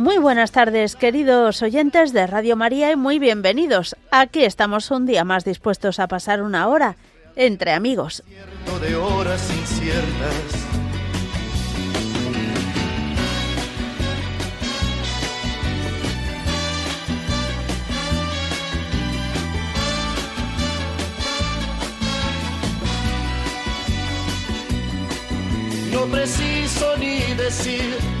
Muy buenas tardes, queridos oyentes de Radio María, y muy bienvenidos. Aquí estamos un día más dispuestos a pasar una hora entre amigos. No preciso ni decir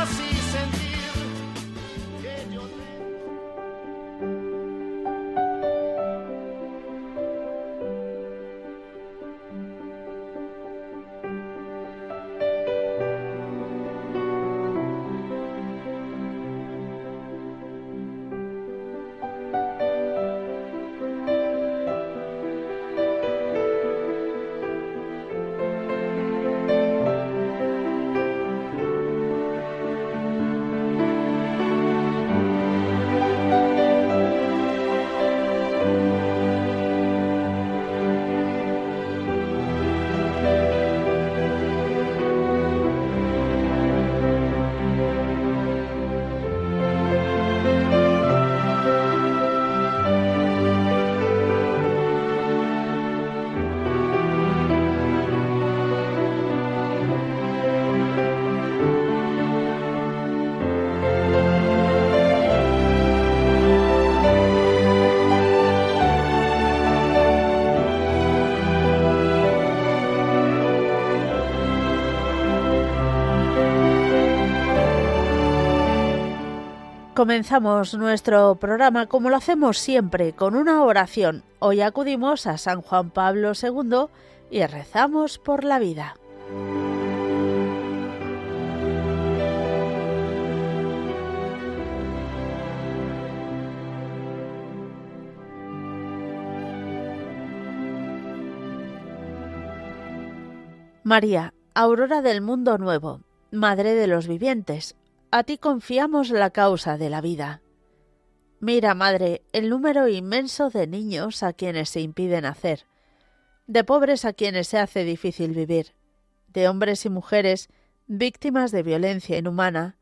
Comenzamos nuestro programa como lo hacemos siempre, con una oración. Hoy acudimos a San Juan Pablo II y rezamos por la vida. María, aurora del mundo nuevo, Madre de los vivientes, a ti confiamos la causa de la vida. Mira, madre, el número inmenso de niños a quienes se impide nacer, de pobres a quienes se hace difícil vivir, de hombres y mujeres víctimas de violencia inhumana,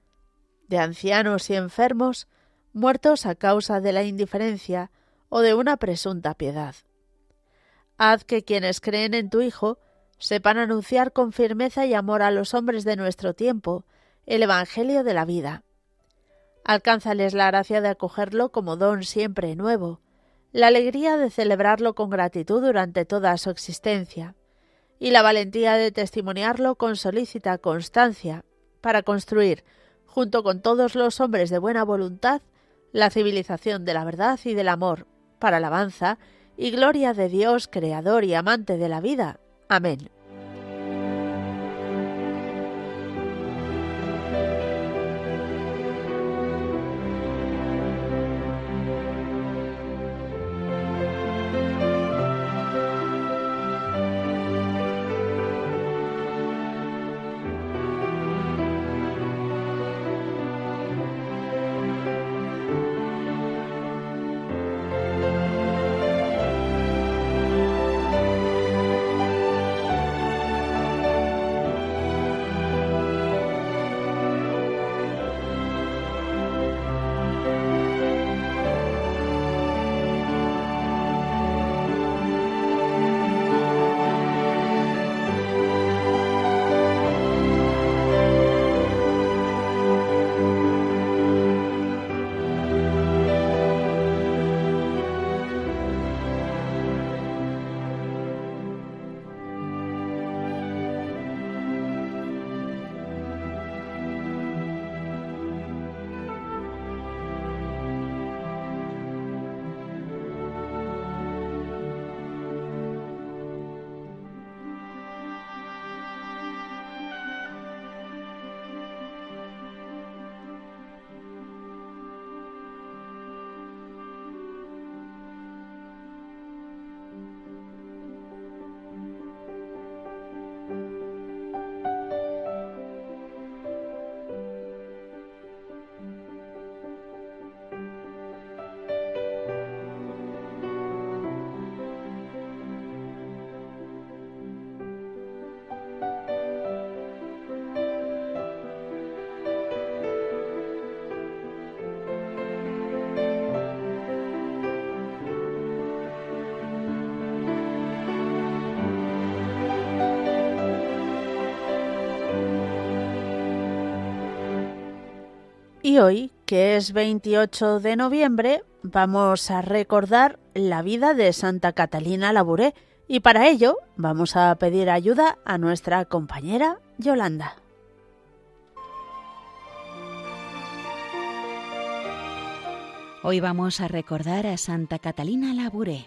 de ancianos y enfermos muertos a causa de la indiferencia o de una presunta piedad. Haz que quienes creen en tu Hijo sepan anunciar con firmeza y amor a los hombres de nuestro tiempo el Evangelio de la vida. Alcánzales la gracia de acogerlo como don siempre nuevo, la alegría de celebrarlo con gratitud durante toda su existencia, y la valentía de testimoniarlo con solícita constancia, para construir, junto con todos los hombres de buena voluntad, la civilización de la verdad y del amor, para alabanza y gloria de Dios, Creador y amante de la vida. Amén. Y hoy, que es 28 de noviembre, vamos a recordar la vida de Santa Catalina Labouré y para ello vamos a pedir ayuda a nuestra compañera Yolanda. Hoy vamos a recordar a Santa Catalina Labouré.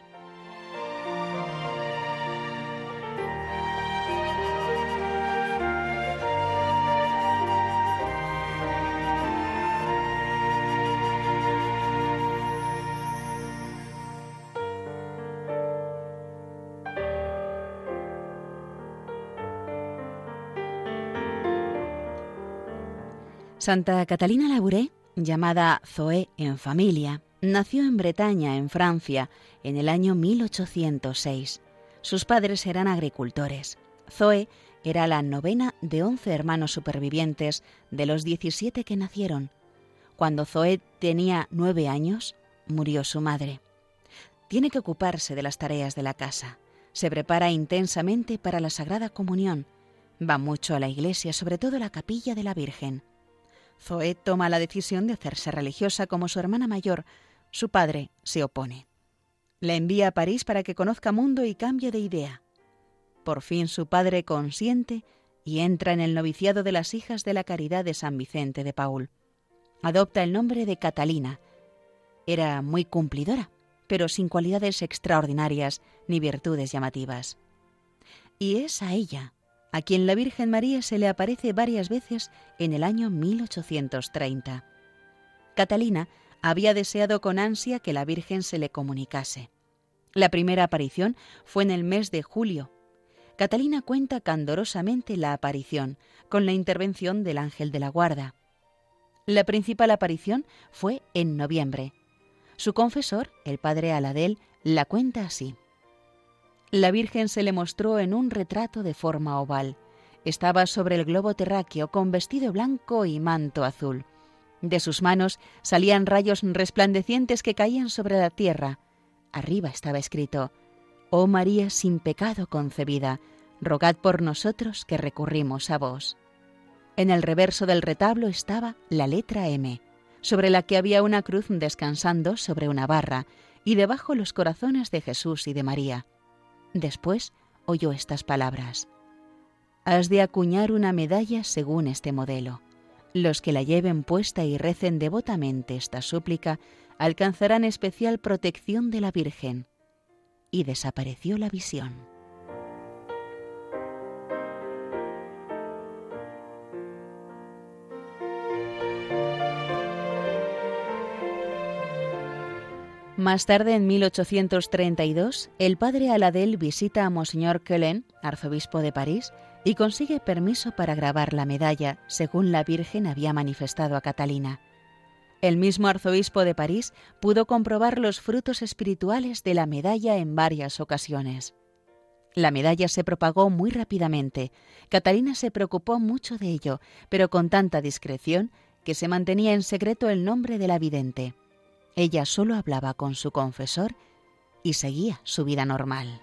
Santa Catalina Labouré, llamada Zoé en familia, nació en Bretaña, en Francia, en el año 1806. Sus padres eran agricultores. Zoé era la novena de once hermanos supervivientes de los 17 que nacieron. Cuando Zoé tenía nueve años, murió su madre. Tiene que ocuparse de las tareas de la casa. Se prepara intensamente para la Sagrada Comunión. Va mucho a la iglesia, sobre todo a la capilla de la Virgen. Zoé toma la decisión de hacerse religiosa como su hermana mayor. Su padre se opone. La envía a París para que conozca mundo y cambie de idea. Por fin su padre consiente y entra en el noviciado de las hijas de la caridad de San Vicente de Paul. Adopta el nombre de Catalina. Era muy cumplidora, pero sin cualidades extraordinarias ni virtudes llamativas. Y es a ella a quien la Virgen María se le aparece varias veces en el año 1830. Catalina había deseado con ansia que la Virgen se le comunicase. La primera aparición fue en el mes de julio. Catalina cuenta candorosamente la aparición, con la intervención del ángel de la guarda. La principal aparición fue en noviembre. Su confesor, el padre Aladel, la cuenta así. La Virgen se le mostró en un retrato de forma oval. Estaba sobre el globo terráqueo con vestido blanco y manto azul. De sus manos salían rayos resplandecientes que caían sobre la tierra. Arriba estaba escrito, Oh María sin pecado concebida, rogad por nosotros que recurrimos a vos. En el reverso del retablo estaba la letra M, sobre la que había una cruz descansando sobre una barra, y debajo los corazones de Jesús y de María. Después oyó estas palabras. Has de acuñar una medalla según este modelo. Los que la lleven puesta y recen devotamente esta súplica alcanzarán especial protección de la Virgen. Y desapareció la visión. Más tarde, en 1832, el padre Aladel visita a Monseñor Quelen, arzobispo de París, y consigue permiso para grabar la medalla, según la Virgen había manifestado a Catalina. El mismo arzobispo de París pudo comprobar los frutos espirituales de la medalla en varias ocasiones. La medalla se propagó muy rápidamente. Catalina se preocupó mucho de ello, pero con tanta discreción que se mantenía en secreto el nombre de la vidente. Ella solo hablaba con su confesor y seguía su vida normal.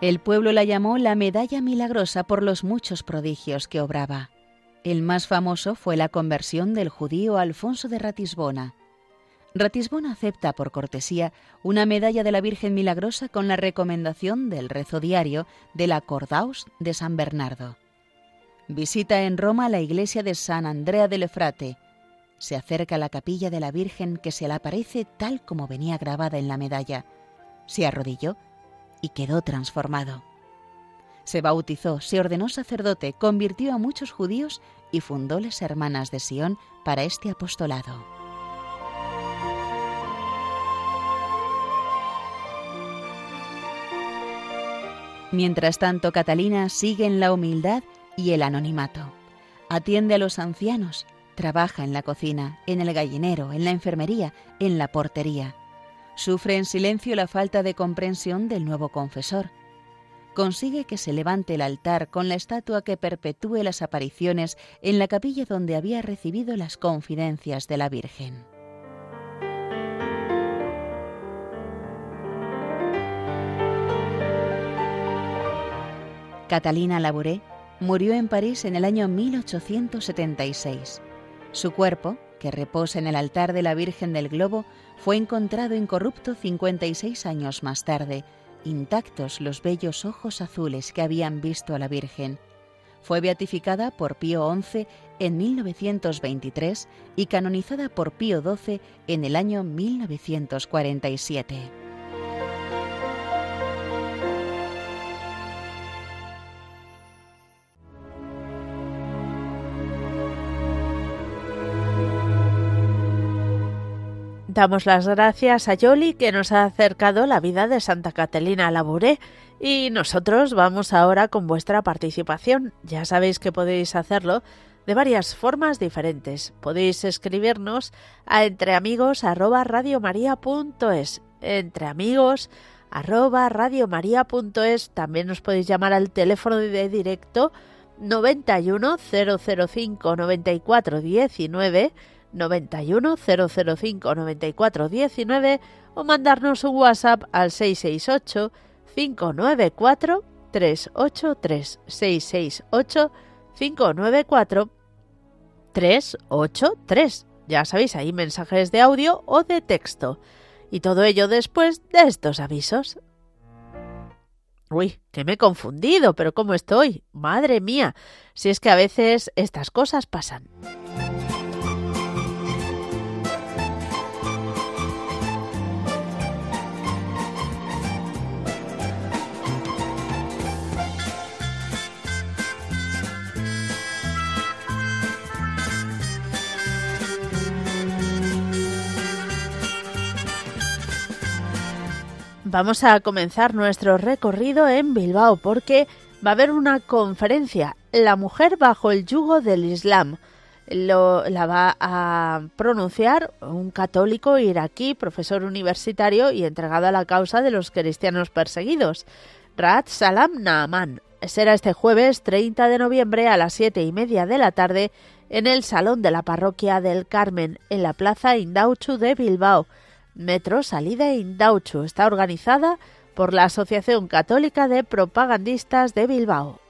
El pueblo la llamó la medalla milagrosa por los muchos prodigios que obraba. El más famoso fue la conversión del judío Alfonso de Ratisbona. Ratisbona acepta por cortesía una medalla de la Virgen Milagrosa con la recomendación del rezo diario de la Cordaus de San Bernardo. Visita en Roma la iglesia de San Andrea del Efrate. Se acerca a la capilla de la Virgen que se le aparece tal como venía grabada en la medalla. Se arrodilló y quedó transformado. Se bautizó, se ordenó sacerdote, convirtió a muchos judíos y fundó las Hermanas de Sion para este apostolado. Mientras tanto, Catalina sigue en la humildad y el anonimato. Atiende a los ancianos, trabaja en la cocina, en el gallinero, en la enfermería, en la portería. Sufre en silencio la falta de comprensión del nuevo confesor. Consigue que se levante el altar con la estatua que perpetúe las apariciones en la capilla donde había recibido las confidencias de la Virgen. Catalina Labouré murió en París en el año 1876. Su cuerpo, que reposa en el altar de la Virgen del Globo, fue encontrado incorrupto 56 años más tarde, intactos los bellos ojos azules que habían visto a la Virgen. Fue beatificada por Pío XI en 1923 y canonizada por Pío XII en el año 1947. Damos las gracias a Yoli que nos ha acercado la vida de Santa Catalina Labouré y nosotros vamos ahora con vuestra participación. Ya sabéis que podéis hacerlo de varias formas diferentes. Podéis escribirnos a entreamigos@radiomaria.es, entreamigos@radiomaria.es. También nos podéis llamar al teléfono de directo 91 005 94 19 91 005 94 19 o mandarnos un WhatsApp al 668 594 383 668 594 383. Ya sabéis, ahí mensajes de audio o de texto. Y todo ello después de estos avisos. Uy, que me he confundido, pero ¿cómo estoy? Madre mía, si es que a veces estas cosas pasan. Vamos a comenzar nuestro recorrido en Bilbao porque va a haber una conferencia, La mujer bajo el yugo del Islam. Lo, la va a pronunciar un católico iraquí, profesor universitario y entregado a la causa de los cristianos perseguidos, Raad Salam Naaman. Será este jueves 30 de noviembre a las siete y media de la tarde en el Salón de la Parroquia del Carmen, en la Plaza Indauchu de Bilbao. Metro Salida Indauchu está organizada por la Asociación Católica de Propagandistas de Bilbao.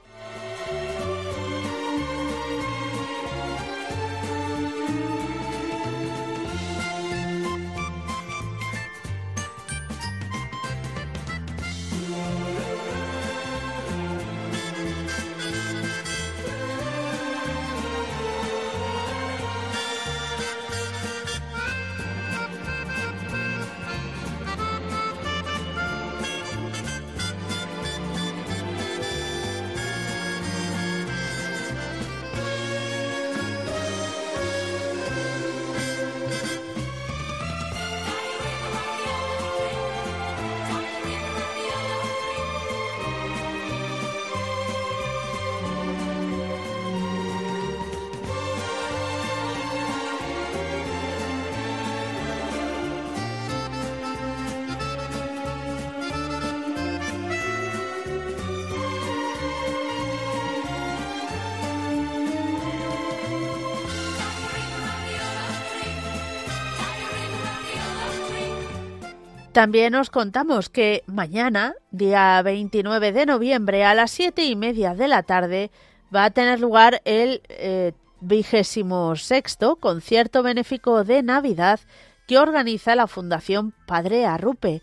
También os contamos que mañana, día 29 de noviembre, a las siete y media de la tarde, va a tener lugar el eh, vigésimo sexto concierto benéfico de Navidad que organiza la Fundación Padre Arrupe.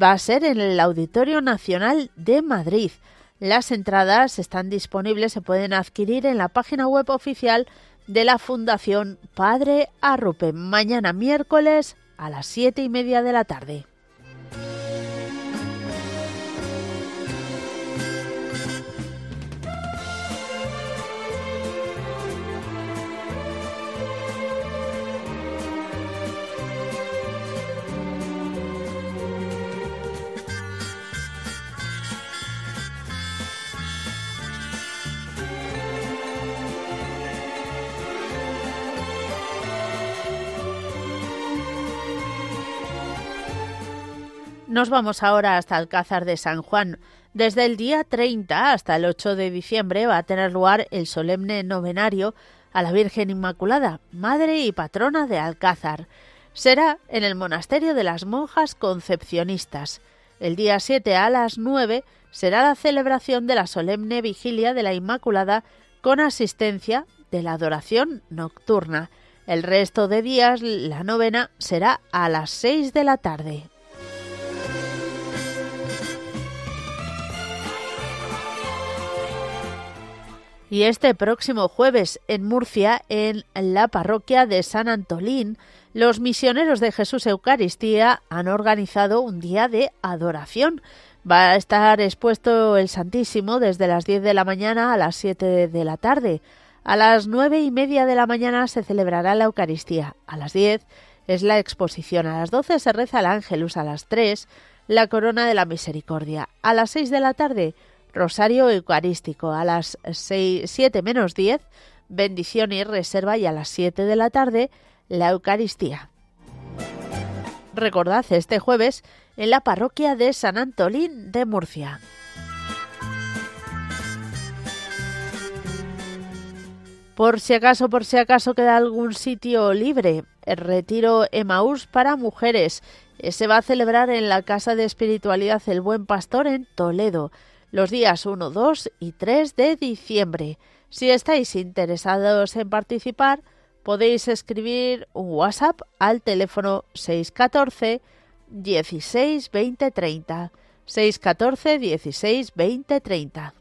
Va a ser en el Auditorio Nacional de Madrid. Las entradas están disponibles, se pueden adquirir en la página web oficial de la Fundación Padre Arrupe. Mañana miércoles a las siete y media de la tarde. Nos vamos ahora hasta Alcázar de San Juan. Desde el día 30 hasta el 8 de diciembre va a tener lugar el solemne novenario a la Virgen Inmaculada, madre y patrona de Alcázar. Será en el monasterio de las monjas concepcionistas. El día 7 a las 9 será la celebración de la solemne vigilia de la Inmaculada con asistencia de la adoración nocturna. El resto de días la novena será a las seis de la tarde. Y este próximo jueves en Murcia, en la parroquia de San Antolín, los misioneros de Jesús Eucaristía han organizado un día de adoración. Va a estar expuesto el Santísimo desde las 10 de la mañana a las 7 de la tarde. A las nueve y media de la mañana se celebrará la Eucaristía. A las 10 es la exposición. A las 12 se reza el Ángelus. A las 3 la Corona de la Misericordia. A las 6 de la tarde Rosario Eucarístico. A las 7 menos 10, bendición y reserva. Y a las 7 de la tarde, la Eucaristía. Recordad este jueves en la parroquia de San Antolín de Murcia. Por si acaso, por si acaso queda algún sitio libre, el retiro Emaús para mujeres se va a celebrar en la Casa de Espiritualidad El Buen Pastor en Toledo los días 1, 2 y 3 de diciembre. Si estáis interesados en participar, podéis escribir un WhatsApp al teléfono 614 16 20 30. 614 16 20 30.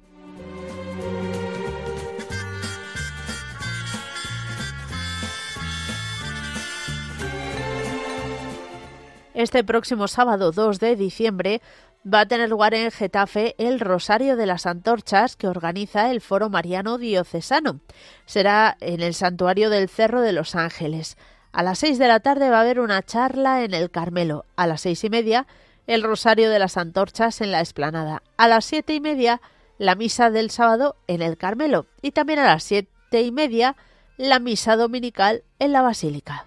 Este próximo sábado 2 de diciembre va a tener lugar en Getafe el Rosario de las Antorchas que organiza el Foro Mariano Diocesano. Será en el Santuario del Cerro de los Ángeles. A las seis de la tarde va a haber una charla en el Carmelo. A las seis y media, el Rosario de las Antorchas en la Esplanada. A las siete y media, la misa del sábado en el Carmelo. Y también a las siete y media, la misa dominical en la Basílica.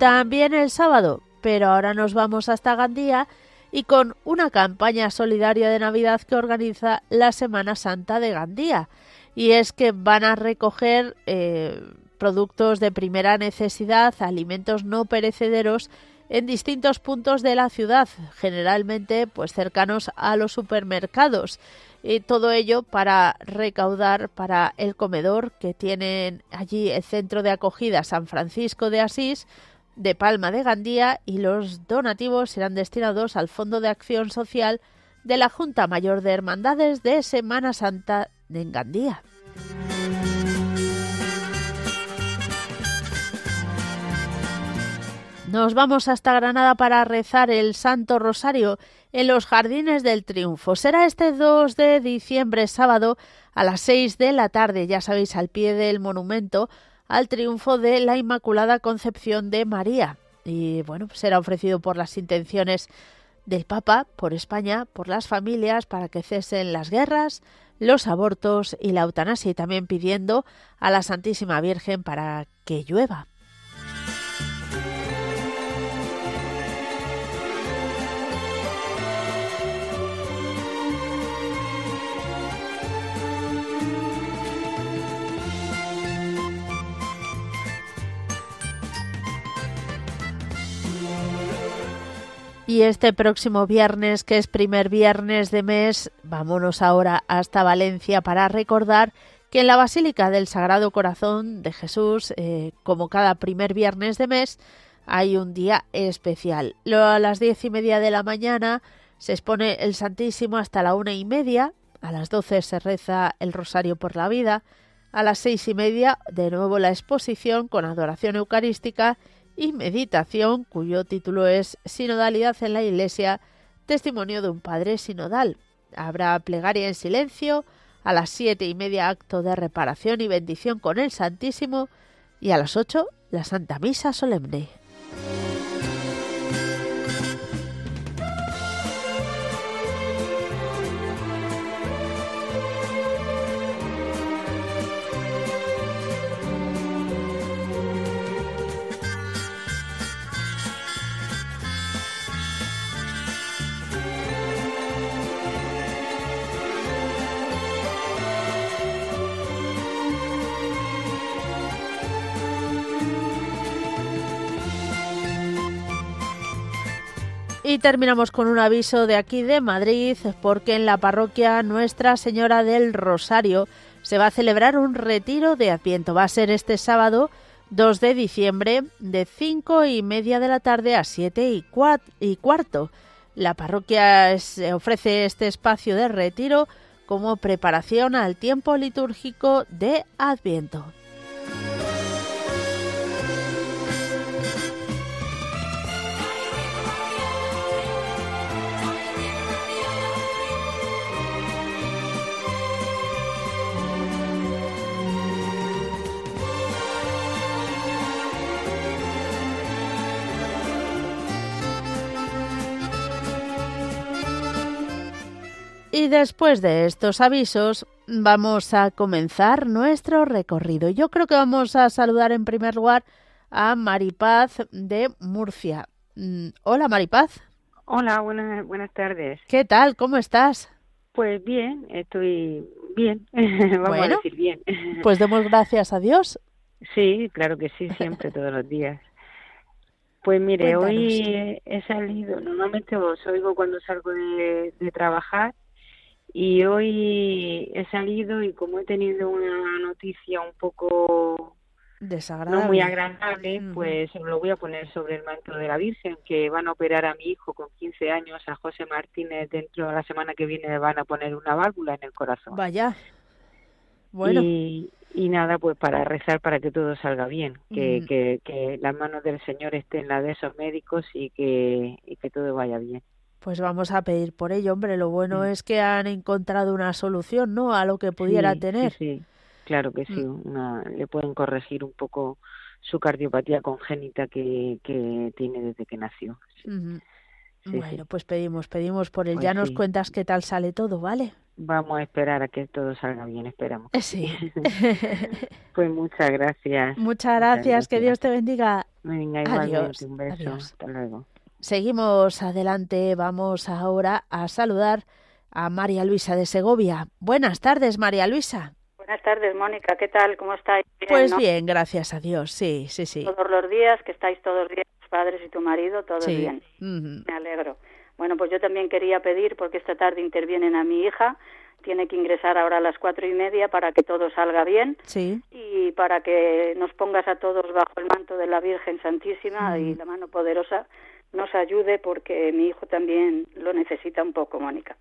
También el sábado, pero ahora nos vamos hasta Gandía y con una campaña solidaria de Navidad que organiza la Semana Santa de Gandía. Y es que van a recoger eh, productos de primera necesidad, alimentos no perecederos en distintos puntos de la ciudad, generalmente pues cercanos a los supermercados. Y todo ello para recaudar para el comedor que tienen allí el centro de acogida San Francisco de Asís, de Palma de Gandía y los donativos serán destinados al Fondo de Acción Social de la Junta Mayor de Hermandades de Semana Santa de Gandía. Nos vamos hasta Granada para rezar el Santo Rosario en los Jardines del Triunfo. Será este 2 de diciembre, sábado, a las 6 de la tarde, ya sabéis, al pie del monumento al triunfo de la Inmaculada Concepción de María. Y bueno, será ofrecido por las intenciones del Papa, por España, por las familias, para que cesen las guerras, los abortos y la eutanasia, y también pidiendo a la Santísima Virgen para que llueva. Y este próximo viernes, que es primer viernes de mes, vámonos ahora hasta Valencia para recordar que en la Basílica del Sagrado Corazón de Jesús, eh, como cada primer viernes de mes, hay un día especial. a las diez y media de la mañana se expone el Santísimo hasta la una y media. A las doce se reza el Rosario por la Vida. A las seis y media, de nuevo la exposición con adoración eucarística y meditación, cuyo título es Sinodalidad en la Iglesia, testimonio de un padre sinodal. Habrá plegaria en silencio, a las siete y media acto de reparación y bendición con el Santísimo y a las ocho la Santa Misa solemne. Y terminamos con un aviso de aquí de Madrid, porque en la parroquia Nuestra Señora del Rosario se va a celebrar un retiro de Adviento. Va a ser este sábado 2 de diciembre de 5 y media de la tarde a 7 y, y cuarto. La parroquia ofrece este espacio de retiro como preparación al tiempo litúrgico de Adviento. Y después de estos avisos, vamos a comenzar nuestro recorrido. Yo creo que vamos a saludar en primer lugar a Maripaz de Murcia. Mm, hola Maripaz. Hola, buenas, buenas tardes. ¿Qué tal? ¿Cómo estás? Pues bien, estoy bien. vamos bueno, a decir bien. pues demos gracias a Dios. Sí, claro que sí, siempre, todos los días. Pues mire, Cuéntanos. hoy he salido, normalmente os oigo cuando salgo de, de trabajar y hoy he salido y como he tenido una noticia un poco desagradable, no muy agradable, pues lo voy a poner sobre el manto de la Virgen, que van a operar a mi hijo con 15 años, a José Martínez, dentro de la semana que viene le van a poner una válvula en el corazón. Vaya. Bueno. Y, y nada, pues para rezar para que todo salga bien, que, mm. que, que las manos del Señor estén en la de esos médicos y que, y que todo vaya bien. Pues vamos a pedir por ello, hombre. Lo bueno es que han encontrado una solución, ¿no? A lo que pudiera sí, tener. Sí, claro que sí. Una, le pueden corregir un poco su cardiopatía congénita que, que tiene desde que nació. Sí. Uh -huh. sí, bueno, pues pedimos, pedimos por él. Pues ya nos cuentas qué tal sale todo, ¿vale? Vamos a esperar a que todo salga bien, esperamos. Sí. pues muchas gracias. Muchas gracias, muchas gracias. que Dios te bendiga. Venga, igualmente, adiós, un beso. Adiós. Hasta luego. Seguimos adelante, vamos ahora a saludar a María Luisa de Segovia. Buenas tardes, María Luisa. Buenas tardes, Mónica, ¿qué tal? ¿Cómo estáis? Bien, pues ¿no? bien, gracias a Dios, sí, sí, sí. Todos los días, que estáis todos los días, tus padres y tu marido, todos sí. bien. Uh -huh. Me alegro. Bueno, pues yo también quería pedir, porque esta tarde intervienen a mi hija, tiene que ingresar ahora a las cuatro y media para que todo salga bien sí. y para que nos pongas a todos bajo el manto de la Virgen Santísima uh -huh. y la mano poderosa nos ayude porque mi hijo también lo necesita un poco, Mónica.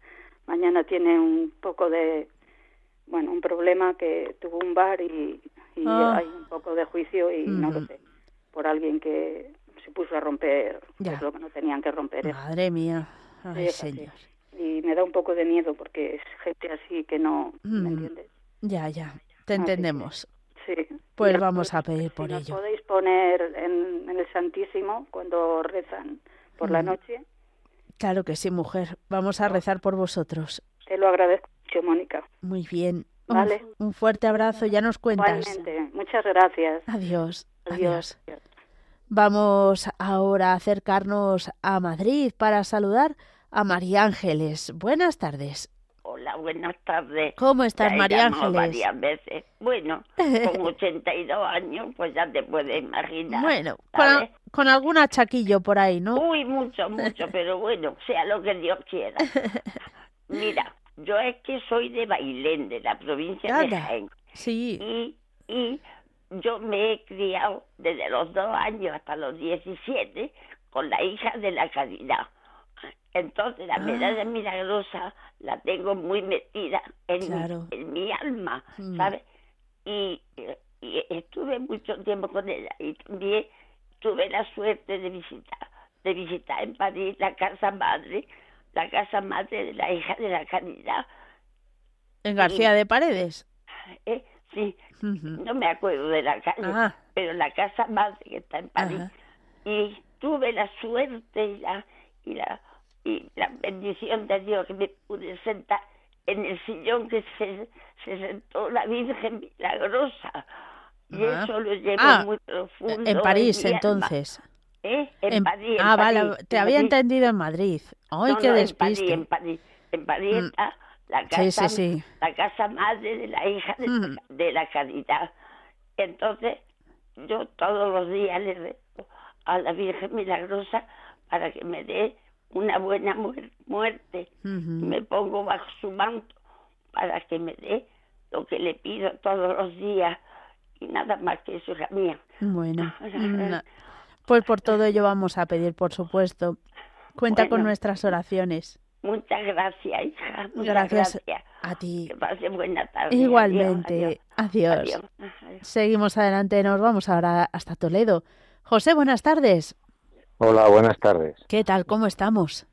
Mañana tiene un poco de, bueno, un problema que tuvo un bar y, y Ah. hay un poco de juicio y no lo sé, por alguien que se puso a romper Ya. pues, lo que no tenían que romper. Madre mía. Ay, Es así. señor. Y me da un poco de miedo porque es gente así que no, Mm. ¿me entiendes? Ya, ya. Te Así que- entendemos. Sí. Pues vamos a pues, pedir si por nos ello. podéis poner en, en el Santísimo cuando rezan por la Mm. noche, Claro que sí, mujer. Vamos a rezar por vosotros. te lo agradezco mucho, Mónica. Muy bien. Un- Vale. Un, fuerte abrazo. Ya nos cuentas. Igualmente, muchas gracias. Adiós. Adiós. Vamos ahora a acercarnos a Madrid para saludar a María Ángeles. Buenas tardes. Hola, buenas tardes. ¿Cómo estás, Ya María Ángeles? varias veces. Bueno, con 82 años, pues ya te puedes imaginar. Bueno, con, con algún achaquillo por ahí, ¿no? Uy, mucho, mucho, pero bueno, sea lo que Dios quiera. Mira, yo es que soy de Bailén, de la provincia de Anda. Jaén. Sí. Y, y yo me he criado desde los dos años hasta los 17 con la hija de la caridad. Entonces la Ah. medalla milagrosa la tengo muy metida en, Claro. en mi alma, Mm. ¿sabes? Y, y estuve mucho tiempo con ella y también tuve la suerte de visitar, de visitar en París la casa madre, la casa madre de la hija de la caridad. En García de Paredes. ¿eh? Sí, no me acuerdo de la calle, Ah, pero la casa madre que está en París. ajá. Y tuve la suerte y la, y la, y la bendición de Dios que me pude sentar en el sillón que se, se sentó la Virgen Milagrosa. Y Ah. eso lo llevo Ah, muy profundo. En París, entonces. ¿Eh? En, En- París. en ah, vale. París, Te en había París. entendido en Madrid. ¡Ay, No, qué no, despiste! En París, en París, en París Mm. está la Sí, casa, sí, sí. la casa madre de la hija de, Mm. de la caridad. Entonces, yo todos los días le rezo a la Virgen Milagrosa para que me dé una buena muerte. Me pongo bajo su manto para que me dé lo que le pido todos los días y nada más que eso, es mía. Bueno, pues por todo ello vamos a pedir, por supuesto. Cuenta con nuestras oraciones. Muchas gracias, hija. Muchas gracias, a ti. Que pase buena tarde. Igualmente. adiós. Seguimos adelante. Nos vamos ahora hasta Toledo. José, buenas tardes. Hola, buenas tardes. ¿Qué tal? ¿Cómo estamos?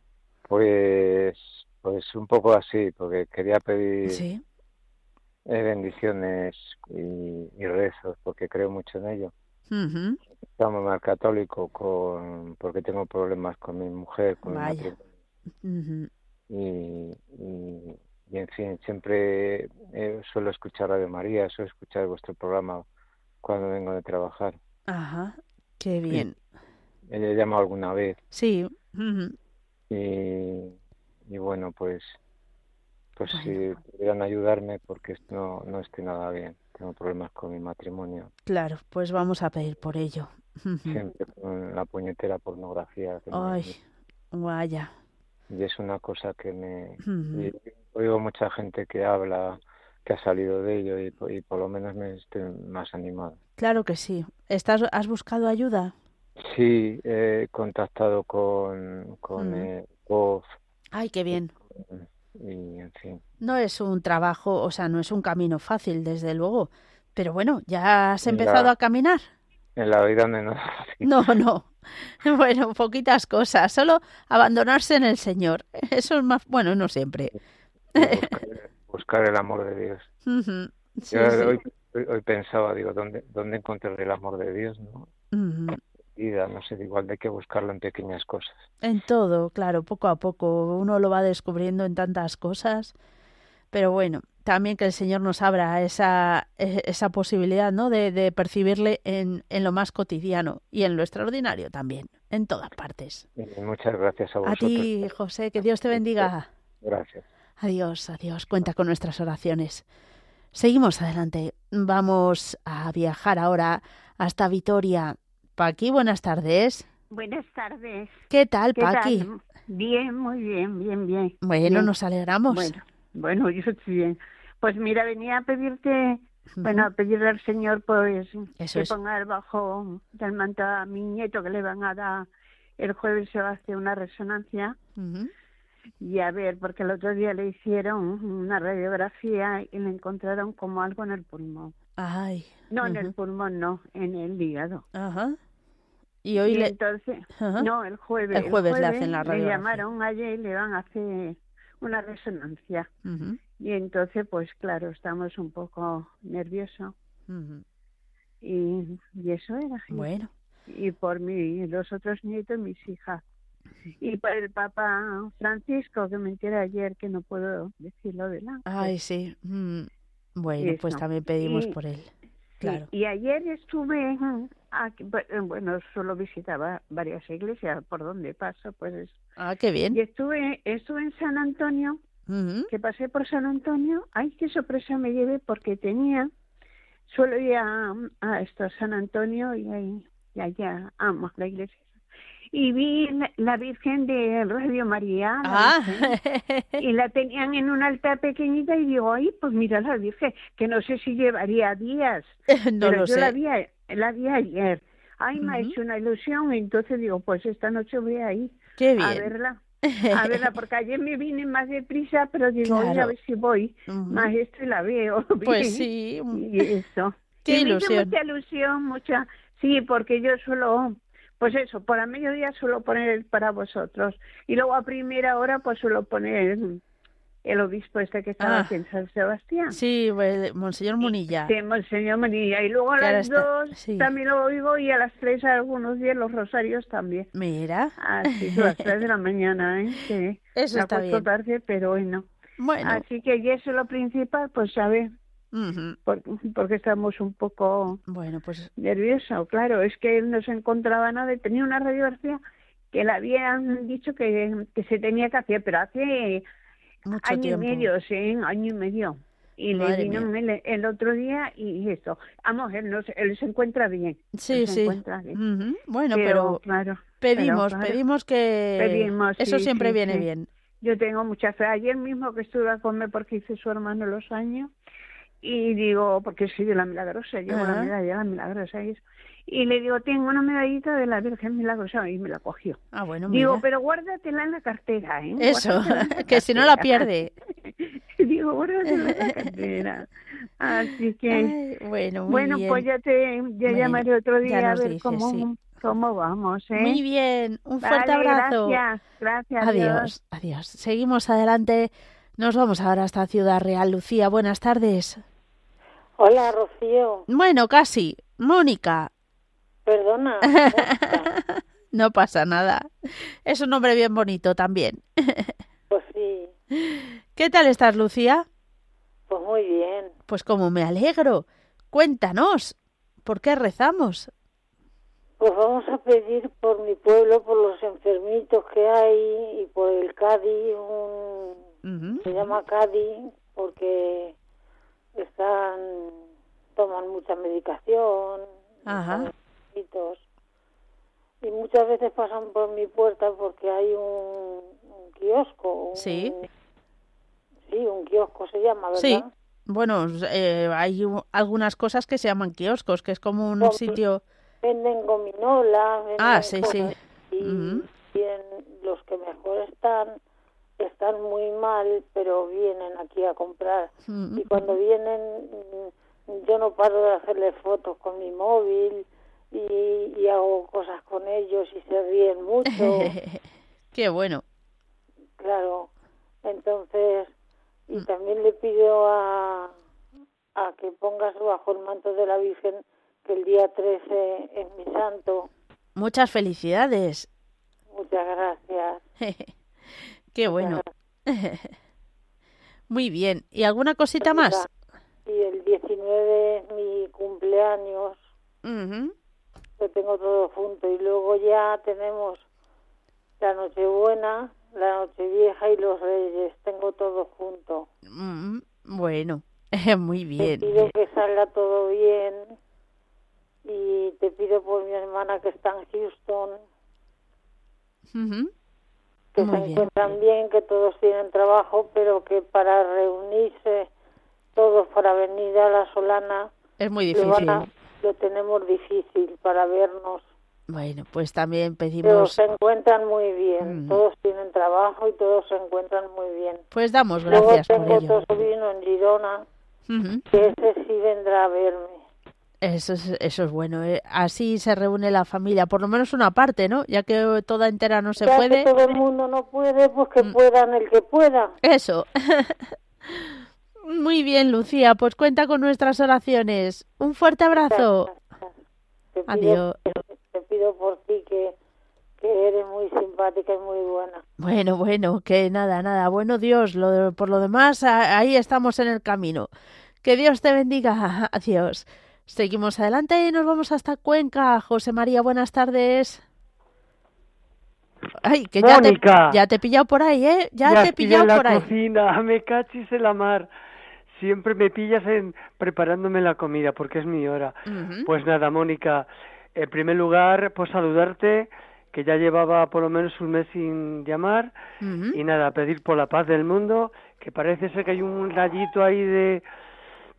Pues, pues un poco así, porque quería pedir ¿Sí? Eh, bendiciones y, rezos, porque creo mucho en ello. Estamos más católico con, porque tengo problemas con mi mujer, con mi y, y, en fin, siempre eh, suelo escuchar Radio María, suelo escuchar vuestro programa cuando vengo de trabajar. Ajá, qué bien. Ella llamado alguna vez. Sí. y, y bueno, pues pues si pudieran ayudarme porque no, no estoy nada bien. Tengo problemas con mi matrimonio. Claro, pues vamos a pedir por ello. Siempre con la puñetera pornografía. Ay, vaya. Y es una cosa que me... oigo mucha gente que habla, que ha salido de ello y, por lo menos me estoy más animado. Claro que sí. ¿Estás, ¿Has buscado ayuda? Sí, he contactado con, con el Ay, qué bien y en fin. No es un trabajo, o sea, no es un camino fácil, desde luego. Pero bueno, ¿ya has empezado a caminar? En la vida no es No, no. Bueno, poquitas cosas. Solo abandonarse en el Señor. Eso es más, bueno, no siempre. Buscar, el amor de Dios. Hoy, hoy, pensaba, digo, ¿dónde, ¿dónde encontrar el amor de Dios? ¿no? No sé, igual hay que buscarlo en pequeñas cosas. En todo, claro, poco a poco. Uno lo va descubriendo en tantas cosas. Pero bueno, también que el Señor nos abra esa, e, esa posibilidad, ¿no? De, de percibirle en, en, lo más cotidiano y en lo extraordinario también, en todas partes. muchas gracias a vosotros. A ti, José, que Dios te bendiga. Gracias. Adiós, adiós. Cuenta con nuestras oraciones. Seguimos adelante. Vamos a viajar ahora hasta Vitoria, Paqui, buenas tardes. Buenas tardes. ¿Qué tal, Paqui? Bien, muy bien, bien, bien. Bueno, nos alegramos. Bueno, bueno, yo estoy bien. Pues mira, venía a pedirte, bueno, a pedirle al Señor pues que ponga bajo del manto a mi nieto que le van a dar el jueves se va a hacer una resonancia. Y a ver, porque el otro día le hicieron una radiografía y le encontraron como algo en el pulmón. Ay. No, en el pulmón, no, en el hígado. Ajá. Y hoy le... entonces, no, el jueves. El jueves, le hacen la radiografía. Le llamaron ayer y le van a hacer una resonancia. Y entonces, pues claro, estamos un poco nerviosos. y, y eso era. Bueno. Y por mí, los otros nietos, mis hijas. Y por el Papa Francisco, que me enteré ayer que no puedo decirlo delante. Ay, sí. Mm. Bueno, pues también pedimos por él. Claro. y ayer estuve eh, bueno, solo visitaba varias iglesias por donde paso, pues. Ah, qué bien. Y estuve, estuve en San Antonio, que pasé por San Antonio. Ay, qué sorpresa me llevé porque tenía, suelo ir a, a esto, San Antonio y ahí, y allá amo la iglesia y vi la, Virgen de Radio María ah. y la tenían en un altar pequeñita y digo, ay, pues mira la Virgen, que no sé si llevaría días, no pero lo yo sé. la vi la vi ayer. Ay, me ha hecho una ilusión, entonces digo, pues esta noche voy a ir a verla. A verla, porque ayer me vine más deprisa, pero digo, a ver si voy, más esto y la veo. Pues sí. Y eso. Qué ilusión. mucha ilusión, mucha, sí, porque yo solo, pues eso, por a mediodía suelo poner para vosotros, y luego a primera hora pues suelo poner el obispo este que estaba aquí en San Sebastián. Sí, pues, Monseñor Munilla. Sí, Monseñor Munilla. Y luego a las dos también lo oigo y a las tres algunos días los rosarios también. Mira. Así, a las tres de la mañana, ¿eh? Sí. Eso está bien. tarde, pero bueno. Bueno. Así que y eso es lo principal, pues porque, estamos un poco bueno pues nerviosos claro es que él no se encontraba nada tenía una radiografía que le habían dicho que, que se tenía que hacer pero hace mucho año tiempo. y medio, sí, año y medio. y le vino el, otro día y eso. Vamos, él, no, él se encuentra bien. Sí, sí. Bueno, pero, claro, pedimos, pedimos que pedimos, eso siempre viene bien. Yo tengo mucha fe. Ayer mismo que estuve a comer porque hice su hermano los años y digo, porque soy de la milagrosa, llevo la medalla de la milagrosa y eso y le digo, tengo una medallita de la Virgen Milagrosa y me la cogió. Ah, bueno, Digo, pero guárdatela en la cartera, ¿eh? Eso, que si no la pierde. digo, guárdatela en la cartera. Así que, bueno, muy bueno pues ya te ya llamaré otro día a ver cómo, cómo vamos, ¿eh? Muy bien, un fuerte abrazo. Gracias, gracias. Adiós, adiós. Seguimos adelante. Nos vamos ahora hasta Ciudad Real. Lucía, buenas tardes. Hola, Rocío. Bueno, casi. Mónica, Perdona. no pasa nada. Es un nombre bien bonito también. pues sí. ¿Qué tal estás, Lucía? Pues muy bien. Pues como me alegro. Cuéntanos, ¿por qué rezamos? Pues vamos a pedir por mi pueblo, por los enfermitos que hay y por el Cádiz, un... se llama Cádiz porque están toman mucha medicación. Ajá y muchas veces pasan por mi puerta porque hay un, kiosco. sí. Sí, un kiosco se llama, ¿verdad? Sí. Bueno, eh, hay algunas cosas que se llaman kioscos, que es como un sitio... Venden gominolas, ah, sí, sí. Y, los que mejor están, están muy mal, pero vienen aquí a comprar. Y cuando vienen, yo no paro de hacerles fotos con mi móvil y, hago cosas con ellos y se ríen mucho. Qué bueno. Claro, entonces, y mm. también le pido a, a que pongas bajo el manto de la Virgen que el día 13 es mi santo. Muchas felicidades. Muchas gracias. Qué bueno. Muy bien. ¿Y alguna cosita más? Y el 19 es mi cumpleaños lo tengo todo junto y luego ya tenemos la Nochebuena, la Nochevieja y los Reyes, tengo todo junto. Mm, bueno, muy bien. Te pido que salga todo bien y te pido por mi hermana que está en Houston. Que se encuentran bien, que todos tienen trabajo, pero que para reunirse todos para venir a la Solana es muy difícil lo tenemos difícil para vernos. Bueno, pues también pedimos... Pero se encuentran muy bien, mm. todos tienen trabajo y todos se encuentran muy bien. Pues damos gracias Luego tengo por otro sobrino en Girona, que ese sí vendrá a verme. Eso es, eso es bueno, ¿eh? así se reúne la familia, por lo menos una parte, ¿no? Ya que toda entera no se ya puede. Que todo el mundo no puede, pues que mm. puedan el que pueda. Eso. Muy bien, Lucía, pues cuenta con nuestras oraciones. Un fuerte abrazo. Adiós. Te pido por ti que, que eres muy simpática y muy buena. Bueno, bueno, que nada, nada. Bueno, Dios, lo, por lo demás, ahí estamos en el camino. Que Dios te bendiga. Adiós. Seguimos adelante y nos vamos hasta Cuenca. José María, buenas tardes. Ay, que ya te, ya te he pillado por ahí, ¿eh? Ya, te he pillado por ahí. Cocina, me cachis en la mar siempre me pillas en preparándome la comida porque es mi hora. Pues nada, Mónica, en primer lugar, pues saludarte, que ya llevaba por lo menos un mes sin llamar, y nada, pedir por la paz del mundo, que parece ser que hay un rayito ahí de,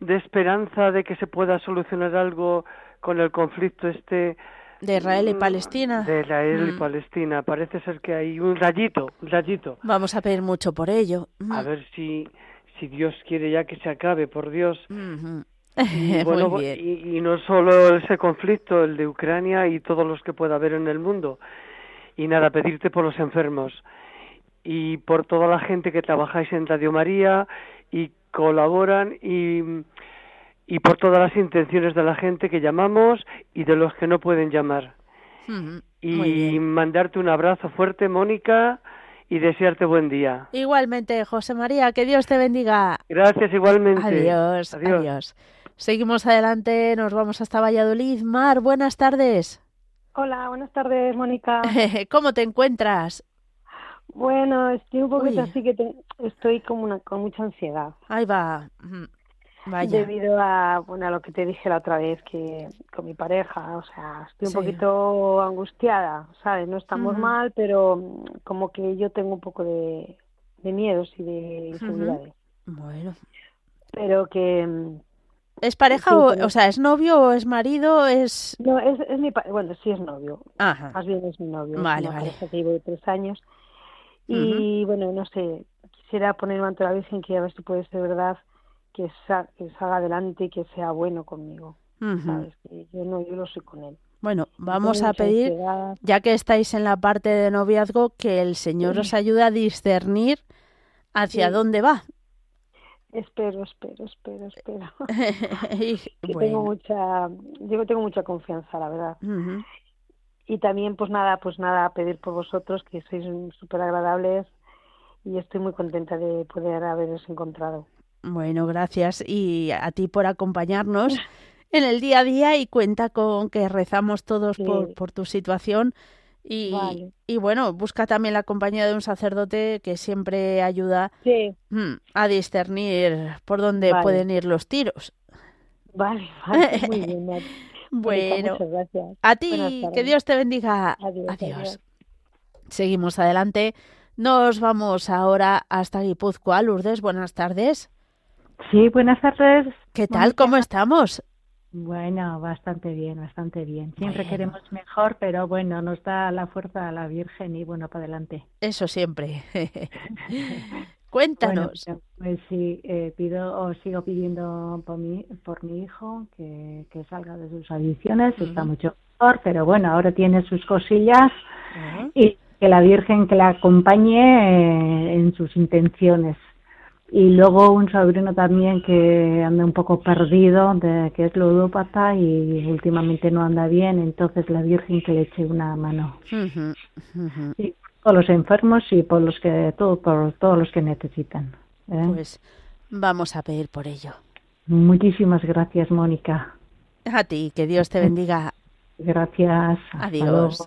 de esperanza de que se pueda solucionar algo con el conflicto este. De Israel y mm, Palestina. De Israel y mm. Palestina. Parece ser que hay un rayito, un rayito. Vamos a pedir mucho por ello. A ver si, si Dios quiere ya que se acabe, por Dios. y, bueno, y, no solo ese conflicto, el de Ucrania y todos los que pueda haber en el mundo. Y nada, pedirte por los enfermos y por toda la gente que trabajáis en Radio María y colaboran y, y por todas las intenciones de la gente que llamamos y de los que no pueden llamar. Y mandarte un abrazo fuerte, Mónica, y desearte buen día. Igualmente, José María, que Dios te bendiga. Gracias, igualmente. Adiós, adiós. Seguimos adelante, nos vamos hasta Valladolid. Mar, buenas tardes. Hola, buenas tardes, Mónica. ¿Cómo te encuentras? Bueno, estoy un poquito así que estoy como una, con mucha ansiedad. Ahí va. debido a, bueno, a lo que te dije la otra vez, que con mi pareja, o sea, estoy un poquito angustiada, ¿sabes? No estamos mal, pero como que yo tengo un poco de, de miedos y de inseguridades. Bueno. Pero que... ¿Es pareja o, o sea, es novio o es marido? Es... No, es, es mi... Bueno, sí es novio. Ajá. Más bien es mi novio. Vale, vale. que llevo tres años. Y bueno, no sé, quisiera poner ante la Virgen que a ver si puede ser verdad que, que salga adelante y que sea bueno conmigo. ¿Sabes? Que yo no, yo lo soy con él. Bueno, vamos a pedir, ya que estáis en la parte de noviazgo, que el Señor os ayude a discernir hacia dónde va. Espero, espero, espero, espero. Tengo mucha, yo tengo mucha confianza, la verdad. Y también, pues nada, pues nada, pedir por vosotros que sois súper agradables y estoy muy contenta de poder haberos encontrado. Bueno, gracias y a ti por acompañarnos en el día a día y cuenta con que rezamos todos por, por tu situación. Y, y, bueno, busca también la compañía de un sacerdote que siempre ayuda mm, a discernir por dónde pueden ir los tiros. Vale, vale, muy bien. bueno, a ti, que Dios te bendiga. adiós. Seguimos adelante. Nos vamos ahora hasta Guipúzcoa. Lourdes, buenas tardes. Sí, buenas tardes. ¿Qué tal? ¿Cómo estamos? Bueno, bastante bien, bastante bien. Siempre queremos mejor, pero bueno, nos da la fuerza a la Virgen y bueno, para adelante. Eso siempre. Cuéntanos. pues sí, eh, pido o sigo pidiendo por mi, por mi hijo que, que salga de sus adicciones. Está mucho mejor, pero bueno, ahora tiene sus cosillas y que la Virgen que la acompañe eh, en sus intenciones y luego un sobrino también que anda un poco perdido, de, que es ludópata y últimamente no anda bien, entonces la Virgen que le eche una mano. Por los enfermos y por los que todo, por todos los que necesitan. ¿eh? Pues vamos a pedir por ello. Muchísimas gracias, Mónica. A ti, que Dios te bendiga. Gracias. Adiós.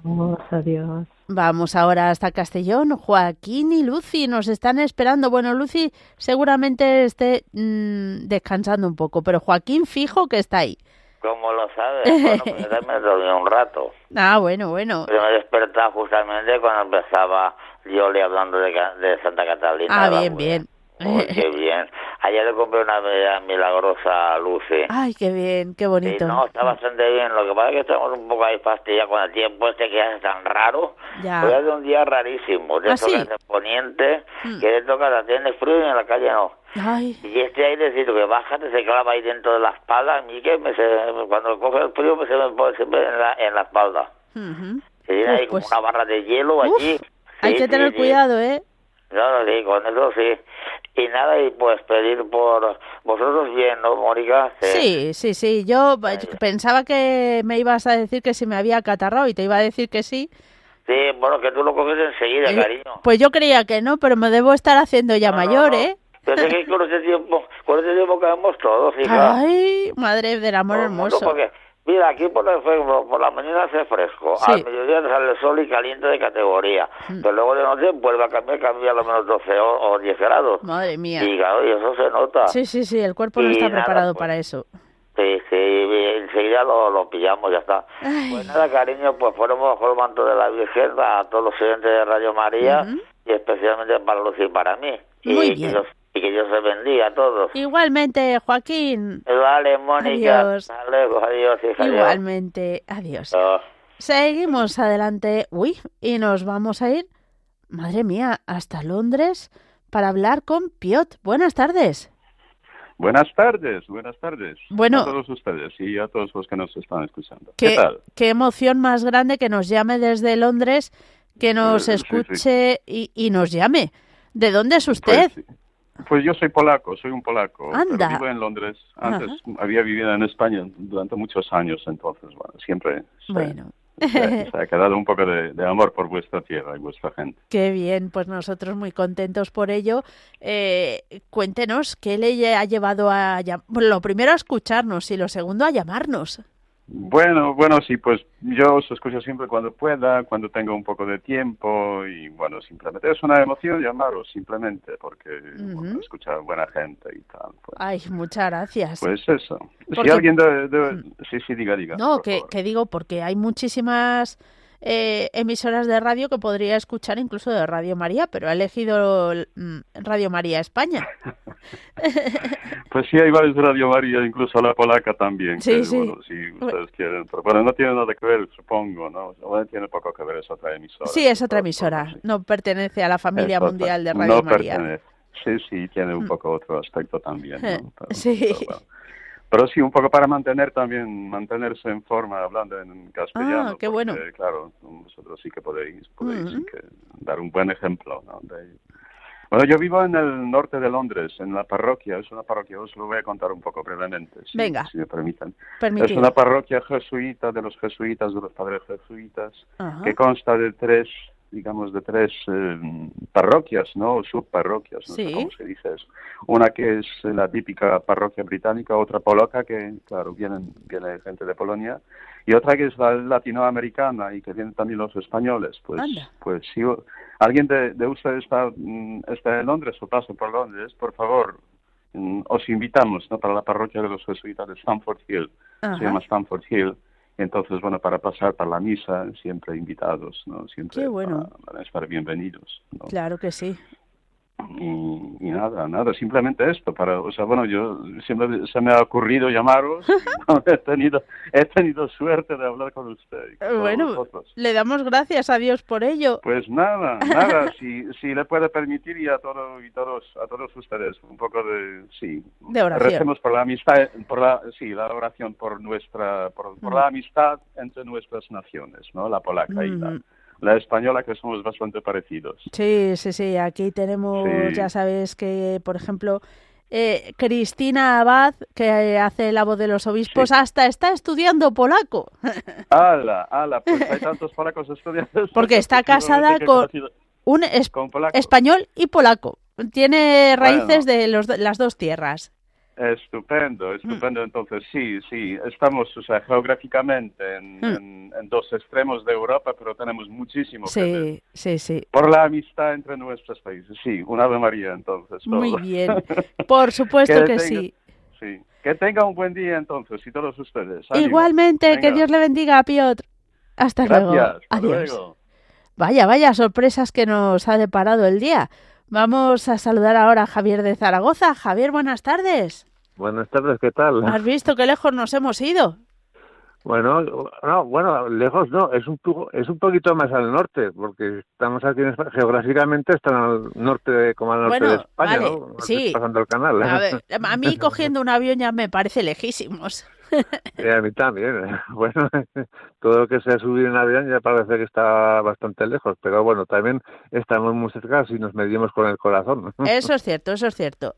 Adiós. Vamos ahora hasta Castellón. Joaquín y Lucy nos están esperando. Bueno, Lucy seguramente esté mm, descansando un poco, pero Joaquín fijo que está ahí. ¿Cómo lo sabes? Bueno, pues me dormí un rato. Ah, bueno, bueno. Yo me despertaba justamente cuando empezaba le hablando de, de Santa Catalina. Ah, bien, bien. qué bien. Ayer le compré una medida milagrosa a Lucy. Ay, qué bien, qué bonito. no, está bastante bien. Lo que pasa es que estamos un poco ahí fastidiados con el tiempo este que hace tan raro. Ya. Hoy hace un día rarísimo. De ¿Ah, sí? poniente, mm. que le toca la tienda frío y en la calle no. Ay. Y este airecito que baja, se clava ahí dentro de la espalda. A mí que me se, cuando coge el frío me se me pone siempre en la, en la espalda. Se tiene ahí como pues una barra de hielo allí. hay que tener cuidado, ¿eh? No, sí, con eso sí. Y nada, y pues pedir por vosotros bien, ¿no, Mónica? Sí, sí, sí. Yo pensaba que me ibas a decir que si me había catarrado y te iba a decir que sí. Sí, bueno, que tú lo coges enseguida, eh, cariño. Pues yo creía que no, pero me debo estar haciendo ya mayor, ¿eh? Sé que con ese tiempo, con ese tiempo quedamos todos, hija. Ay, madre del amor hermoso. Mira, aquí por, por la mañana hace fresco, al mediodía sale el sol y caliente de categoría, mm. pero luego de noche vuelve a cambiar, cambia a lo menos 12 o, 10 grados. Madre mía. Y claro, y eso se nota. Sí, sí, sí, el cuerpo no está preparado pues, para eso. Sí, sí, enseguida lo, lo pillamos, ya está. Pues nada, cariño, pues ponemos bajo el manto de la Virgen a todos los clientes de Radio María y especialmente para Lucía y para mí. Muy y, bien y que Dios se bendiga a todos. Igualmente, Joaquín. Vale, Mónica. Adiós. adiós, Igualmente, adiós. Seguimos adelante. Uy, y nos vamos a ir, madre mía, hasta Londres para hablar con Piot. Buenas tardes. Buenas tardes, buenas tardes bueno, a todos ustedes y a todos los que nos están escuchando. ¿Qué, tal? Qué emoción más grande que nos llame desde Londres, que nos escuche Y, nos llame. ¿De dónde es usted? Pues pues yo soy polaco, soy un polaco. Anda. vivo en Londres. Antes había vivido en España durante muchos años, entonces, bueno, siempre bueno. se, ha quedado un poco de, amor por vuestra tierra y vuestra gente. Qué bien, pues nosotros muy contentos por ello. Eh, cuéntenos, ¿qué le ha llevado a... Lo primero a escucharnos y lo segundo a llamarnos? Bueno, bueno, sí, pues yo os escucho siempre cuando pueda, cuando tengo un poco de tiempo y bueno, simplemente es una emoción llamaros simplemente porque escuchar buena gente y tal. Pues. Ay, muchas gracias. Pues eso. Si alguien de, Sí, sí, diga, diga. No, que, que digo porque hay muchísimas eh, emisoras de radio que podría escuchar incluso de Radio María, pero ha elegido mm, Radio María España. pues sí, hay varios Radio María, incluso la polaca también. Sí, sí. Bueno, si ustedes quieren. Pero bueno, no tiene nada que ver, supongo, ¿no? Bueno, tiene poco que ver, es otra emisora. Sí, es otra emisora. No pertenece a la familia mundial de Radio María. Pertenece. Sí, sí, tiene un mm. poco otro aspecto también. ¿no? sí. Pero sí, un poco para mantener también, mantenerse en forma hablando en castellano. Ah, qué bueno. Claro, vosotros sí que podéis, podéis dar un buen ejemplo. ¿no? Bueno, yo vivo en el norte de Londres, en la parroquia. Es una parroquia, os lo voy a contar un poco brevemente, si, Venga. si me permiten. Es una parroquia jesuita de los jesuitas, de los padres jesuitas, que consta de tres digamos, de tres eh, parroquias, ¿no? Subparroquias, no sé cómo se dice eso. Una que es la típica parroquia británica, otra polaca, que, claro, vienen, viene gente de Polonia, y otra que es la latinoamericana y que vienen también los españoles. Pues, pues si alguien de, de ustedes está, mm, está en Londres o pasa por Londres, por favor, mm, os invitamos, ¿no? Para la parroquia de los jesuitas de Stamford Hill, se llama Stamford Hill, entonces, bueno, para pasar para la misa, siempre invitados, ¿no? Siempre Qué bueno. para, estar bienvenidos. Claro que sí. Y, nada, nada, simplemente esto, para, o sea, bueno, yo siempre se me ha ocurrido llamaros, he tenido, he tenido suerte de hablar con usted. bueno, le damos gracias a Dios por ello. Pues nada, nada, si, si le puede permitir y a todos y todos a todos ustedes un poco de sí, de oración. Recemos por la amistad, por la sí, la oración por nuestra por, la amistad entre nuestras naciones, ¿no? La polaca y la la española que somos bastante parecidos. Sí, sí, sí. Aquí tenemos, ya sabes que, por ejemplo, eh, Cristina Abad, que hace la voz de los obispos, hasta está estudiando polaco. ¡Hala, hala! Pues hay tantos polacos estudiando. Porque está casada con un español y polaco. Tiene raíces de los, las dos tierras. Estupendo, estupendo. Entonces, sí, sí, estamos, o sea, geográficamente en, en, dos extremos de Europa, pero tenemos muchísimo sí, que ver. Sí, sí, Por la amistad entre nuestros países, sí, una Ave María, entonces. Muy bien, por supuesto que, sí. Sí, que tenga un buen día entonces, y todos ustedes. Igualmente, que Dios le bendiga a Piotr. Hasta luego. Adiós. Vaya, vaya sorpresas que nos ha deparado el día. Vamos a saludar ahora a Javier de Zaragoza. Javier, buenas tardes. Buenas tardes, ¿qué tal? ¿Has visto qué lejos nos hemos ido? Bueno, no, bueno, lejos no, es un es un poquito más al norte, porque estamos aquí en España, geográficamente están al norte, como al norte de España, ¿no? Sí. Pasando el canal. A, ver, a mí cogiendo un avión ya me parece lejísimos. Y a mí también. Bueno, todo lo que sea subir en avión ya parece que está bastante lejos, pero bueno, también estamos muy cerca si nos medimos con el corazón. Eso es cierto, eso es cierto.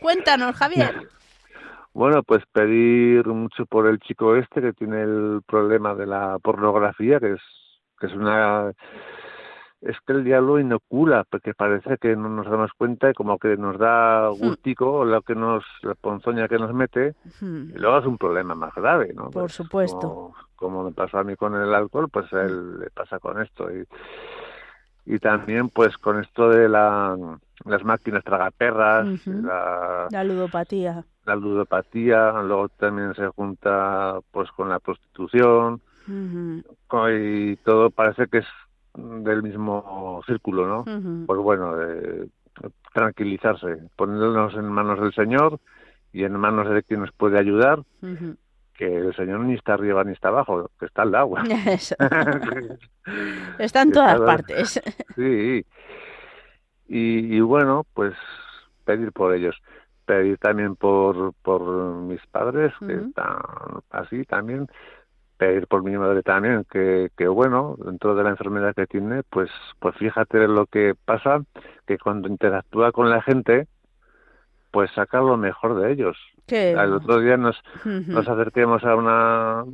Cuéntanos, Javier. Bueno, pues pedir mucho por el chico este que tiene el problema de la pornografía, que es que es una es que el diablo inocula, porque parece que no nos damos cuenta y como que nos da hmm. gustico lo que nos, la ponzoña que nos mete, hmm. y luego es un problema más grave, ¿no? Por pues supuesto. Como, me pasó a mí con el alcohol, pues a él le pasa con esto. Y, y también pues con esto de la, las máquinas tragaperras, la, la ludopatía. La ludopatía, luego también se junta pues con la prostitución, y todo parece que es del mismo círculo, ¿no? Pues bueno, de tranquilizarse, ponernos en manos del Señor y en manos de quien nos puede ayudar, que el Señor ni está arriba ni está abajo, que está al lado. está en todas partes. Sí. Y, y, bueno, pues pedir por ellos. Pedir también por, por mis padres, que están así también, pedir por mi madre también que, que bueno dentro de la enfermedad que tiene pues pues fíjate lo que pasa que cuando interactúa con la gente pues saca lo mejor de ellos. El otro día nos nos acerquemos a una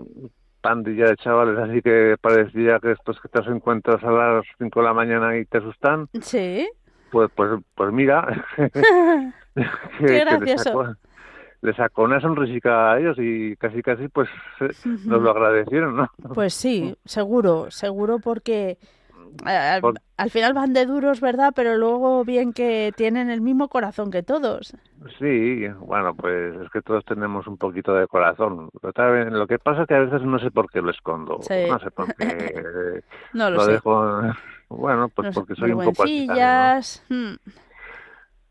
pandilla de chavales así que parecía que estos que te encuentras a las 5 de la mañana y te asustan sí. pues pues pues mira qué gracioso le sacó una sonrisica a ellos y casi casi pues nos lo agradecieron, ¿no? Pues sí, seguro, seguro porque al, final van de duros, ¿verdad? Pero luego bien que tienen el mismo corazón que todos. Sí, bueno, pues es que todos tenemos un poquito de corazón. Lo que pasa es que a veces no sé por qué lo escondo. No sé por qué no lo, dejo. Bueno, pues porque soy un poco así. Hmm.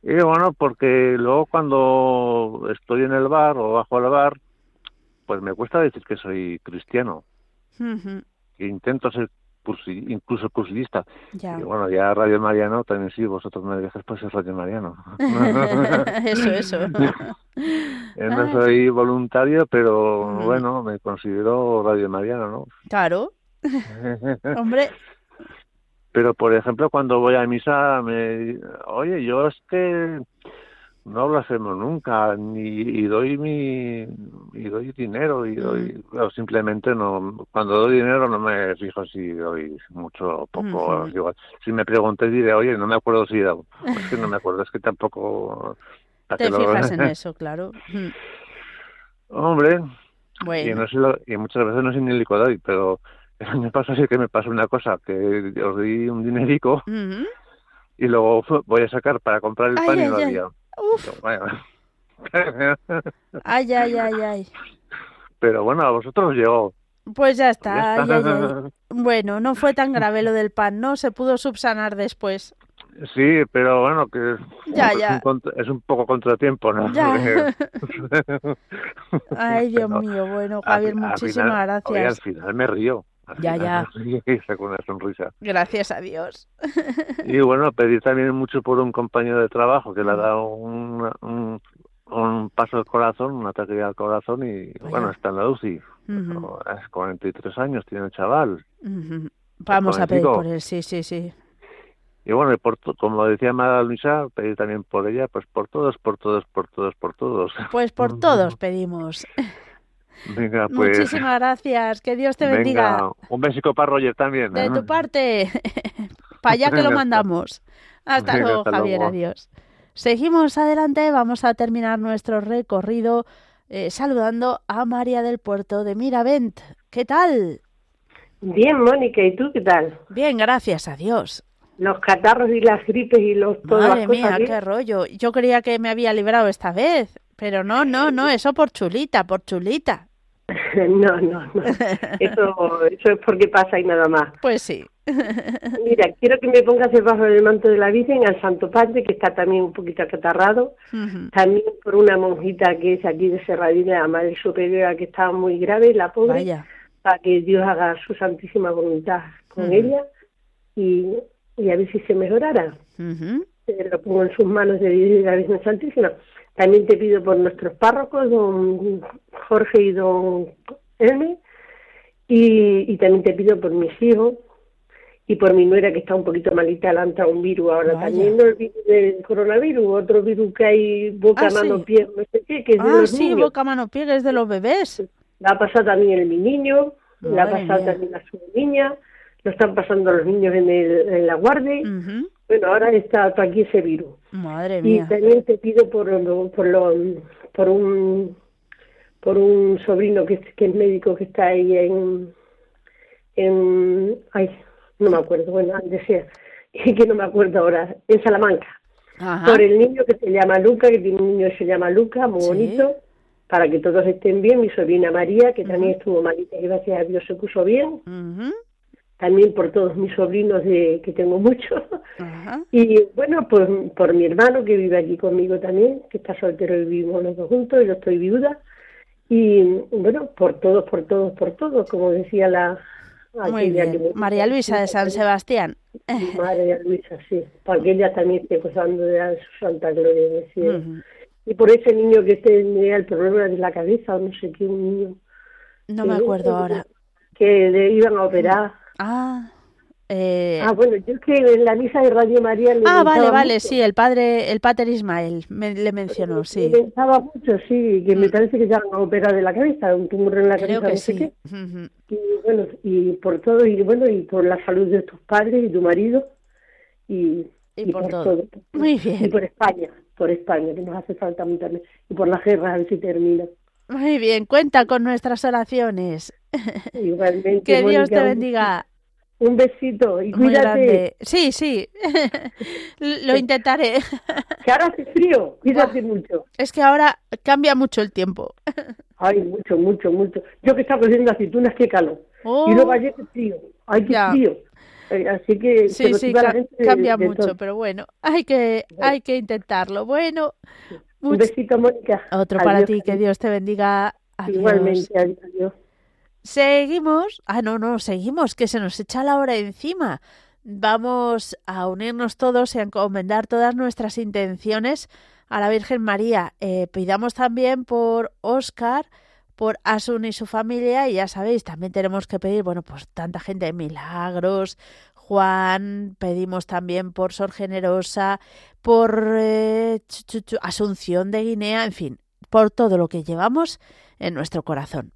Y bueno, porque luego cuando estoy en el bar o bajo al bar, pues me cuesta decir que soy cristiano. Intento ser incluso cursista. Y bueno, ya Radio Mariano también sí, vosotros me dejáis pues es Radio Mariano. eso, eso. no soy voluntario, pero bueno, me considero Radio Mariano, ¿no? Claro. Hombre. Pero por ejemplo, cuando voy a misa, me oye, yo es que no lo hacemos nunca ni y doy mi y doy dinero y doy simplemente no cuando doy dinero no me fijo si doy mucho o poco si me pregunté diré oye no me acuerdo si es que no me acuerdo es que tampoco te fijas en eso claro. Hombre y, no sé y muchas veces no sé ni el doy pero el año pasado sí que me pasó una cosa que os di un dinerico y luego voy a sacar para comprar el pan y no había Uf. ay, ay, ay, ay. Pero bueno, a vosotros llegó. Pues ya está. Bueno, no fue tan grave lo del pan, ¿no? Se pudo subsanar después. Sí, pero bueno, que ya, ya. Es, un, es, un, poco contratiempo, ¿no? Ay, Dios mío, bueno, Javier, muchísimas gracias. al final me río. Ya, ya. Con una sonrisa. Gracias a Dios. y bueno, pedir también mucho por un compañero de trabajo que le ha dado un, un, un paso al corazón, un ataque al corazón y bueno, está en la UCI. Es 43 años, tiene un chaval. Vamos a pedir por él, sí, sí, sí. Y bueno, por como decía Mara Luisa, pedir también por ella, pues por todos, por todos, por todos, por todos. Pues por todos pedimos. Venga, pues. Muchísimas gracias. Que Dios te bendiga. Un besico para Roger también. De tu parte. para allá que lo mandamos. Hasta luego, Javier. Adiós. Seguimos adelante. Vamos a terminar nuestro recorrido eh, saludando a María del Puerto de Miravent. ¿Qué tal? Bien, Mónica. ¿Y tú qué tal? Bien, gracias a Dios. Los catarros y las gripes y los... Madre mía, qué rollo. Yo creía que me había librado esta vez. Pero no, no, no, eso por chulita, por chulita. No, no, no. Eso, eso es porque pasa y nada más. Pues sí. Mira, quiero que me pongas debajo del manto de la Virgen al Santo Padre, que está también un poquito acatarrado. También por una monjita que es aquí de Serradina, la Madre Superiora, que estaba muy grave, la pobre. Para que Dios haga su santísima voluntad con ella y, y, a ver si se mejorara. lo pongo en sus manos de Dios y de la Virgen Santísima. También te pido por nuestros párrocos, don Jorge y don Elme, y, también te pido por mis hijos y por mi nuera que está un poquito malita, le han un virus ahora también, no el virus del coronavirus, otro virus que hay boca, ah, mano, pie, no sé qué, que es de ah, los sí, boca, mano, pie, es de los bebés. La ha pasado también en mi niño, la ha pasado también a su niña, lo están pasando los niños en, el, en la guardia. Bueno, ahora está aquí ese virus. Madre mía. Y también te pido por, por, lo, por un por un sobrino que es, que es médico que está ahí en, en ay, no me acuerdo, bueno, decía, que no me acuerdo ahora, en Salamanca. Por el niño que se llama Luca, que tiene un niño que se llama Luca, muy bonito, para que todos estén bien. Mi sobrina María, que también estuvo malita y gracias a Dios se puso bien también por todos mis sobrinos de, que tengo muchos. Y bueno, pues por mi hermano que vive aquí conmigo también, que está soltero y vivimos los dos juntos, y yo estoy viuda. Y bueno, por todos, por todos, por todos, como decía la... María Luisa de San Sebastián. María Luisa, sí, para que ella también esté gozando de su santa gloria. Y por ese niño que tenía el problema de la cabeza, o no sé qué, un niño. No me acuerdo ahora. Que le iban a operar Ah. Eh... Ah, bueno, yo es que en la misa de Radio María le Ah, vale, vale, sí, el padre, el pater Ismael me, le mencionó, sí. Le pensaba mucho, sí, que me mm. parece que ya han operado de la cabeza, un tumor en la cabeza, que no sé qué. Y bueno, y por todo, y bueno, y por la salud de tus padres y tu marido, y, y, por, todo. Muy bien. Y por España, por España, que nos hace falta mucho, y por las guerras, a ver si termina. Muy bien, cuenta con nuestras oraciones. Igualmente. que Dios te bendiga. Un besito y cuídate. Sí, sí, lo intentaré. Que ahora hace frío, cuídate mucho. Es que ahora cambia mucho el tiempo. Ay, mucho, mucho, mucho. Yo que estaba cogiendo aceitunas, qué calor. Y luego oh. ayer qué frío. Ay, qué frío. Eh, así que sí, sí, cambia mucho, pero bueno, hay que, hay que intentarlo. Bueno, un besito, Mónica. Otro para ti, que Dios te bendiga. Igualmente, adiós. Seguimos. Ah, no, no, seguimos, que se nos echa la hora encima. Vamos a unirnos todos y a encomendar todas nuestras intenciones a la Virgen María. Eh, pidamos también por Oscar, por Asun y su familia, y ya sabéis, también tenemos que pedir, bueno, pues tanta gente de milagros, Juan, pedimos también por Sor Generosa, por eh, Asunción de Guinea, en fin, por todo lo que llevamos en nuestro corazón.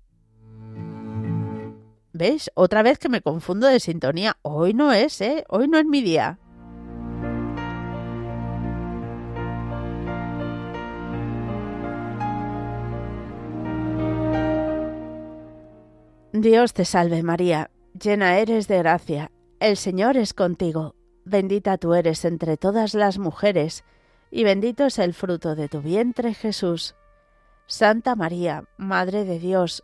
¿Ves? Otra vez que me confundo de sintonía. Hoy no es, ¿eh? Hoy no es mi día. Dios te salve María, llena eres de gracia, el Señor es contigo, bendita tú eres entre todas las mujeres, y bendito es el fruto de tu vientre Jesús. Santa María, Madre de Dios,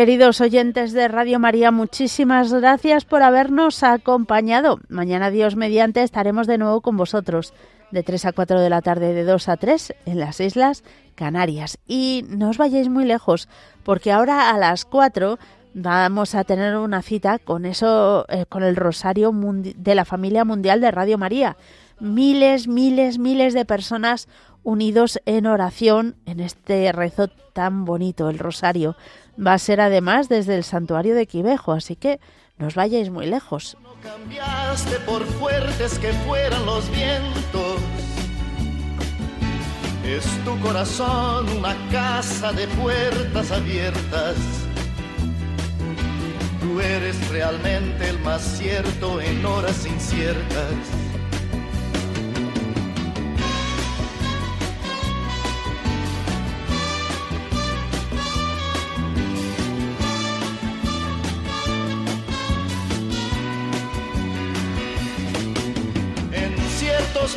Queridos oyentes de Radio María, muchísimas gracias por habernos acompañado. Mañana, Dios mediante, estaremos de nuevo con vosotros de 3 a 4 de la tarde, de 2 a 3 en las Islas Canarias. Y no os vayáis muy lejos, porque ahora a las 4 vamos a tener una cita con eso, eh, con el Rosario de la Familia Mundial de Radio María. Miles, miles, miles de personas unidos en oración en este rezo tan bonito, el Rosario. Va a ser además desde el santuario de Quivejo, así que no os vayáis muy lejos. No cambiaste por fuertes que fueran los vientos. Es tu corazón una casa de puertas abiertas. Tú eres realmente el más cierto en horas inciertas.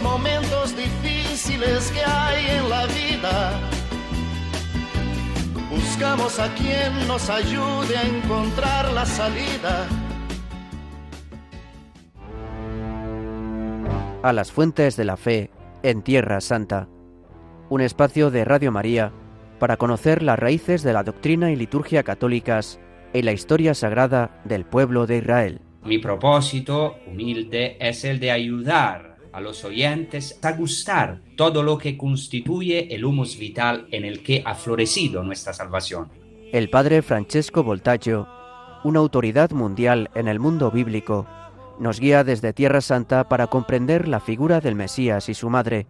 Momentos difíciles que hay en la vida. Buscamos a quien nos ayude a encontrar la salida. A las fuentes de la fe en Tierra Santa, un espacio de Radio María para conocer las raíces de la doctrina y liturgia católicas y la historia sagrada del pueblo de Israel. Mi propósito humilde es el de ayudar a los oyentes a gustar todo lo que constituye el humus vital en el que ha florecido nuestra salvación. El padre Francesco Voltaggio, una autoridad mundial en el mundo bíblico, nos guía desde Tierra Santa para comprender la figura del Mesías y su madre,